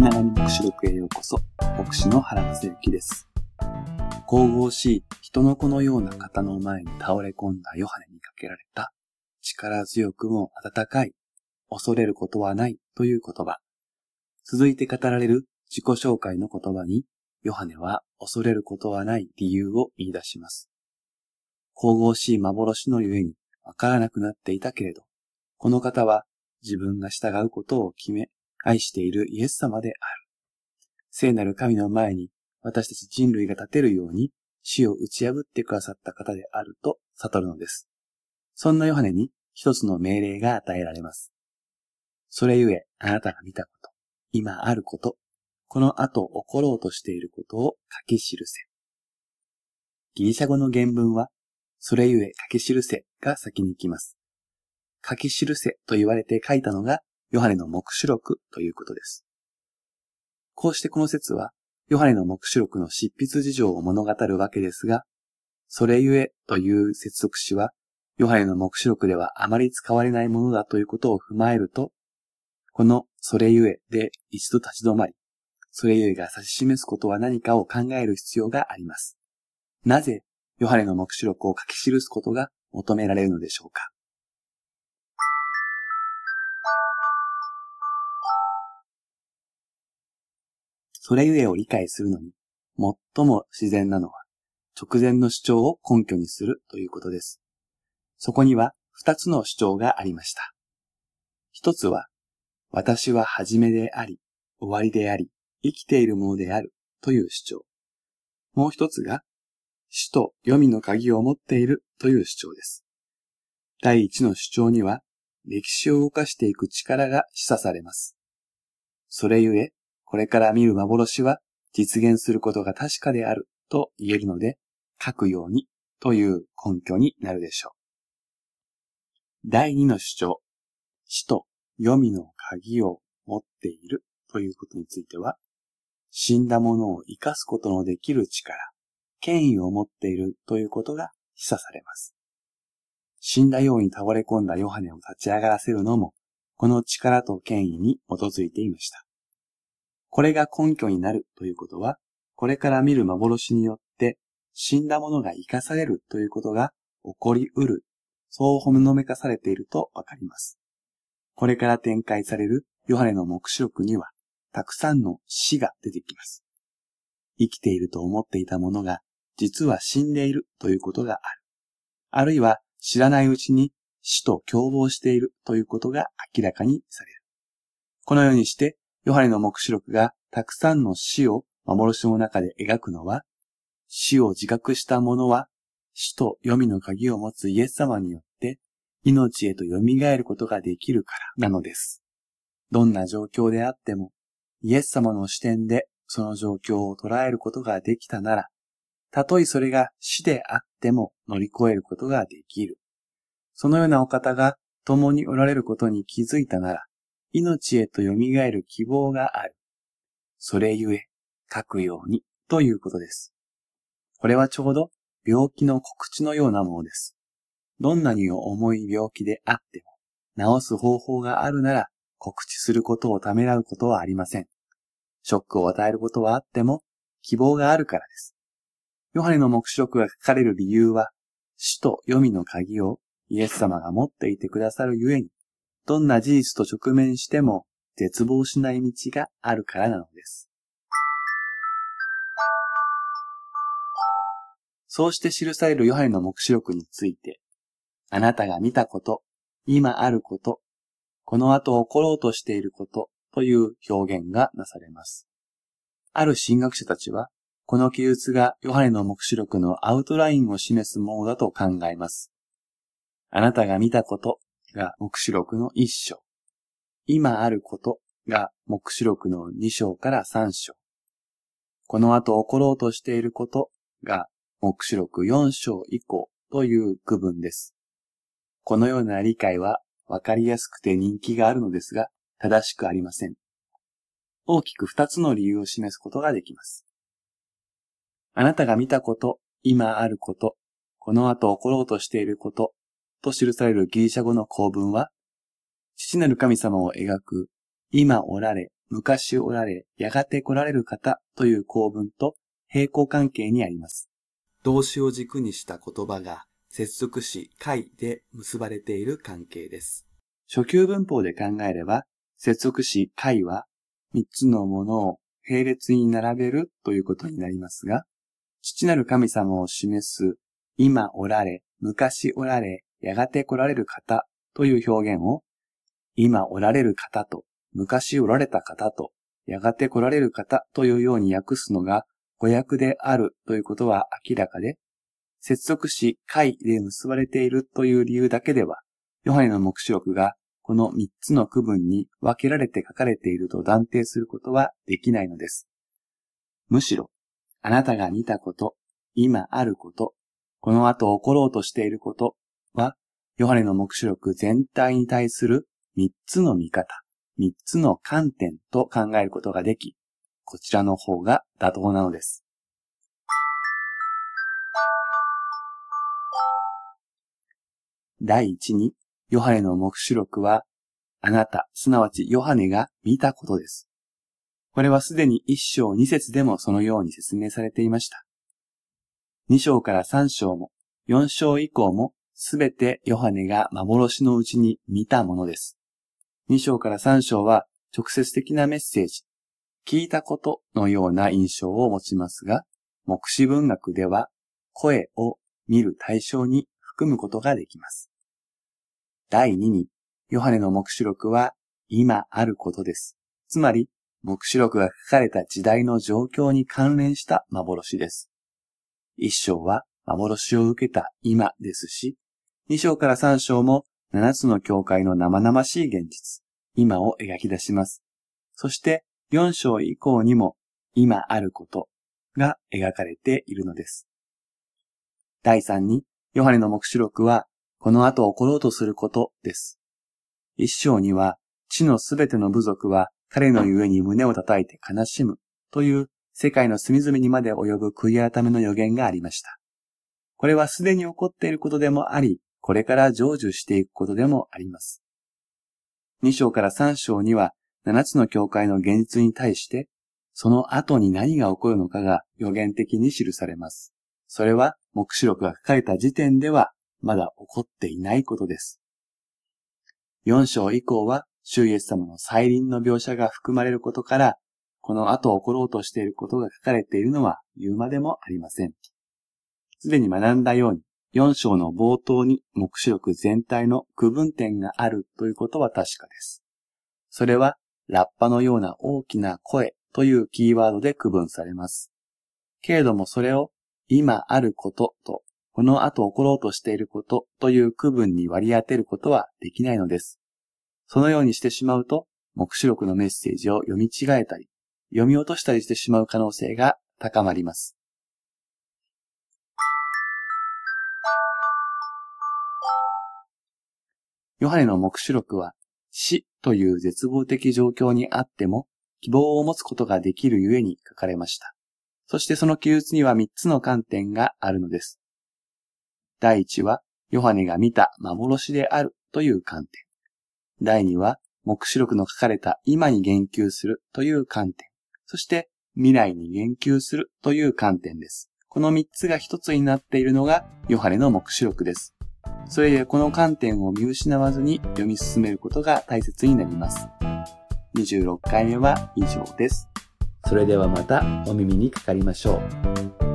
気長に目視録へようこそ、牧師の原正幸です。神々しい人の子のような方の前に倒れ込んだヨハネにかけられた、力強くも温かい、恐れることはないという言葉。続いて語られる自己紹介の言葉に、ヨハネは恐れることはない理由を言い出します。神々しい幻のゆえにわからなくなっていたけれど、この方は自分が従うことを決め、愛しているイエス様である。聖なる神の前に私たち人類が立てるように死を打ち破ってくださった方であると悟るのです。そんなヨハネに一つの命令が与えられます。それゆえあなたが見たこと、今あること、この後起ころうとしていることを書き記せ。ギリシャ語の原文は、それゆえ書き記せが先に行きます。書き記せと言われて書いたのがヨハネの目視録ということです。こうしてこの説は、ヨハネの目視録の執筆事情を物語るわけですが、それゆえという接続詞は、ヨハネの目視録ではあまり使われないものだということを踏まえると、このそれゆえで一度立ち止まり、それゆえが指し示すことは何かを考える必要があります。なぜ、ヨハネの目視録を書き記すことが求められるのでしょうか？それゆえを理解するのに、最も自然なのは、直前の主張を根拠にするということです。そこには二つの主張がありました。一つは、私は始めであり、終わりであり、生きているものであるという主張。もう一つが、死と読みの鍵を持っているという主張です。第一の主張には、歴史を動かしていく力が示唆されます。それゆえ、これから見る幻は実現することが確かであると言えるので、書くようにという根拠になるでしょう。第二の主張、死と読みの鍵を持っているということについては、死んだものを生かすことのできる力、権威を持っているということが示唆されます。死んだように倒れ込んだヨハネを立ち上がらせるのも、この力と権威に基づいていました。これが根拠になるということは、これから見る幻によって死んだものが生かされるということが起こりうる。そうほのめかされているとわかります。これから展開されるヨハネの目視録には、たくさんの死が出てきます。生きていると思っていたものが、実は死んでいるということがある。あるいは知らないうちに死と共謀しているということが明らかにされる。このようにしてヨハネの目視録がたくさんの死を幻の中で描くのは、死を自覚した者は死と読みの鍵を持つイエス様によって命へと蘇ることができるからなのです。どんな状況であっても、イエス様の視点でその状況を捉えることができたなら、たとえそれが死であっても乗り越えることができる。そのようなお方が共におられることに気づいたなら、命へと蘇る希望がある。それゆえ、書くように、ということです。これはちょうど病気の告知のようなものです。どんなに重い病気であっても、治す方法があるなら告知することをためらうことはありません。ショックを与えることはあっても、希望があるからです。ヨハネの目視録が書かれる理由は、死と読みの鍵をイエス様が持っていてくださるゆえに、どんな事実と直面しても絶望しない道があるからなのです。そうして記されるヨハネの目視録について、あなたが見たこと、今あること、この後起ころうとしていることという表現がなされます。ある神学者たちは、この記述がヨハネの目視録のアウトラインを示すものだと考えます。あなたが見たこと、が目視録の1章。今あることが目視録の2章から3章。この後起ころうとしていることが目視録4章以降という区分です。このような理解はわかりやすくて人気があるのですが、正しくありません。大きく2つの理由を示すことができます。あなたが見たこと、今あること、この後起ころうとしていることと記されるギリシャ語の構文は、父なる神様を描く今おられ昔おられ、やがて来られる方という構文と平行関係にあります。動詞を軸にした言葉が接続詞、解で結ばれている関係です。初級文法で考えれば、接続詞、解は3つのものを並列に並べるということになりますが、父なる神様を示す今おられ、昔おられ、やがて来られる方という表現を今おられる方と昔おられた方とやがて来られる方というように訳すのが語訳であるということは明らかで、接続詞解で結ばれているという理由だけでは、ヨハネの目視録がこの3つの区分に分けられて書かれていると断定することはできないのです。むしろ、あなたが見たこと、今あること、この後起ころうとしていることは、ヨハネの目視録全体に対する3つの見方、3つの観点と考えることができ、こちらの方が妥当なのです。第一に、ヨハネの目視録は、あなた、すなわちヨハネが見たことです。これはすでに一章二節でもそのように説明されていました。二章から三章も、四章以降も、すべてヨハネが幻のうちに見たものです。二章から三章は直接的なメッセージ、聞いたことのような印象を持ちますが、目視文学では声を見る対象に含むことができます。第2に、ヨハネの目視録は今あることです。つまり、目視録が書かれた時代の状況に関連した幻です。一章は幻を受けた今ですし、二章から三章も七つの教会の生々しい現実、今を描き出します。そして四章以降にも今あることが描かれているのです。第三に、ヨハネの目視録はこの後起ころうとすることです。一章には、地のすべての部族は彼のゆえに胸を叩いて悲しむという世界の隅々にまで及ぶ悔い改めの予言がありました。これはすでに起こっていることでもあり、これから成就していくことでもあります。二章から三章には、七つの教会の現実に対して、その後に何が起こるのかが予言的に記されます。それは、目視録が書かれた時点ではまだ起こっていないことです。4章以降は、主イエス様の再臨の描写が含まれることから、この後起ころうとしていることが書かれているのは言うまでもありません。すでに学んだように、4章の冒頭に目視録全体の区分点があるということは確かです。それは、ラッパのような大きな声というキーワードで区分されます。けれどもそれを今あることとこの後起ころうとしていることという区分に割り当てることはできないのです。そのようにしてしまうと、目視録のメッセージを読み違えたり、読み落としたりしてしまう可能性が高まります。ヨハネの目視録は死という絶望的状況にあっても希望を持つことができるゆえに書かれました。そしてその記述には3つの観点があるのです。第1は、ヨハネが見た幻であるという観点。第2は、目視録の書かれた今に言及するという観点。そして、未来に言及するという観点です。この3つが一つになっているのが、ヨハネの目視録です。それでこの観点を見失わずに読み進めることが大切になります。26回目は以上です。それではまたお耳にかかりましょう。